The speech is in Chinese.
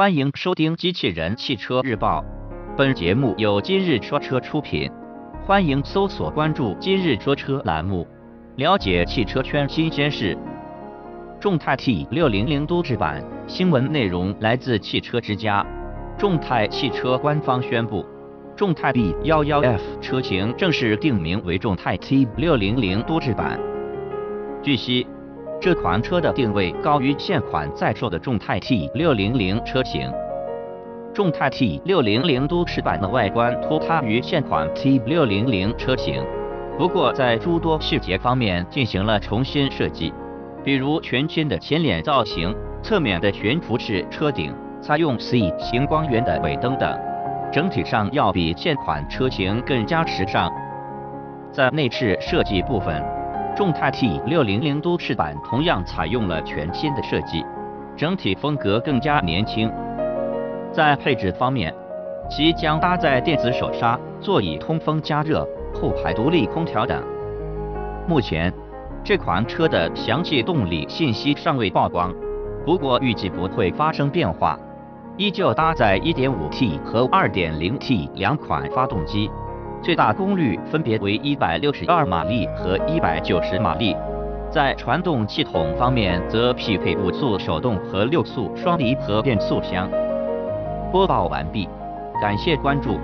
欢迎收听《机器人汽车日报》，本节目由今日说车出品。欢迎搜索关注“今日说车”栏目，了解汽车圈新鲜事。众泰 T 六零零都市版新闻内容来自汽车之家。众泰汽车官方宣布，众泰 B 幺幺 F 车型正式定名为众泰 T 六零零都市版。据悉。这款车的定位高于现款在售的众泰 T 六零零车型。众泰 T 六零零都市版的外观脱胎于现款 T 六零零车型，不过在诸多细节方面进行了重新设计，比如全新的前脸造型、侧面的悬浮式车顶、采用 C 型光源的尾灯等，整体上要比现款车型更加时尚。在内饰设计部分。众泰 T 六零零都市版同样采用了全新的设计，整体风格更加年轻。在配置方面，其将搭载电子手刹、座椅通风加热、后排独立空调等。目前，这款车的详细动力信息尚未曝光，不过预计不会发生变化，依旧搭载 1.5T 和 2.0T 两款发动机。最大功率分别为一百六十二马力和一百九十马力，在传动系统方面则匹配五速手动和六速双离合变速箱。播报完毕，感谢关注。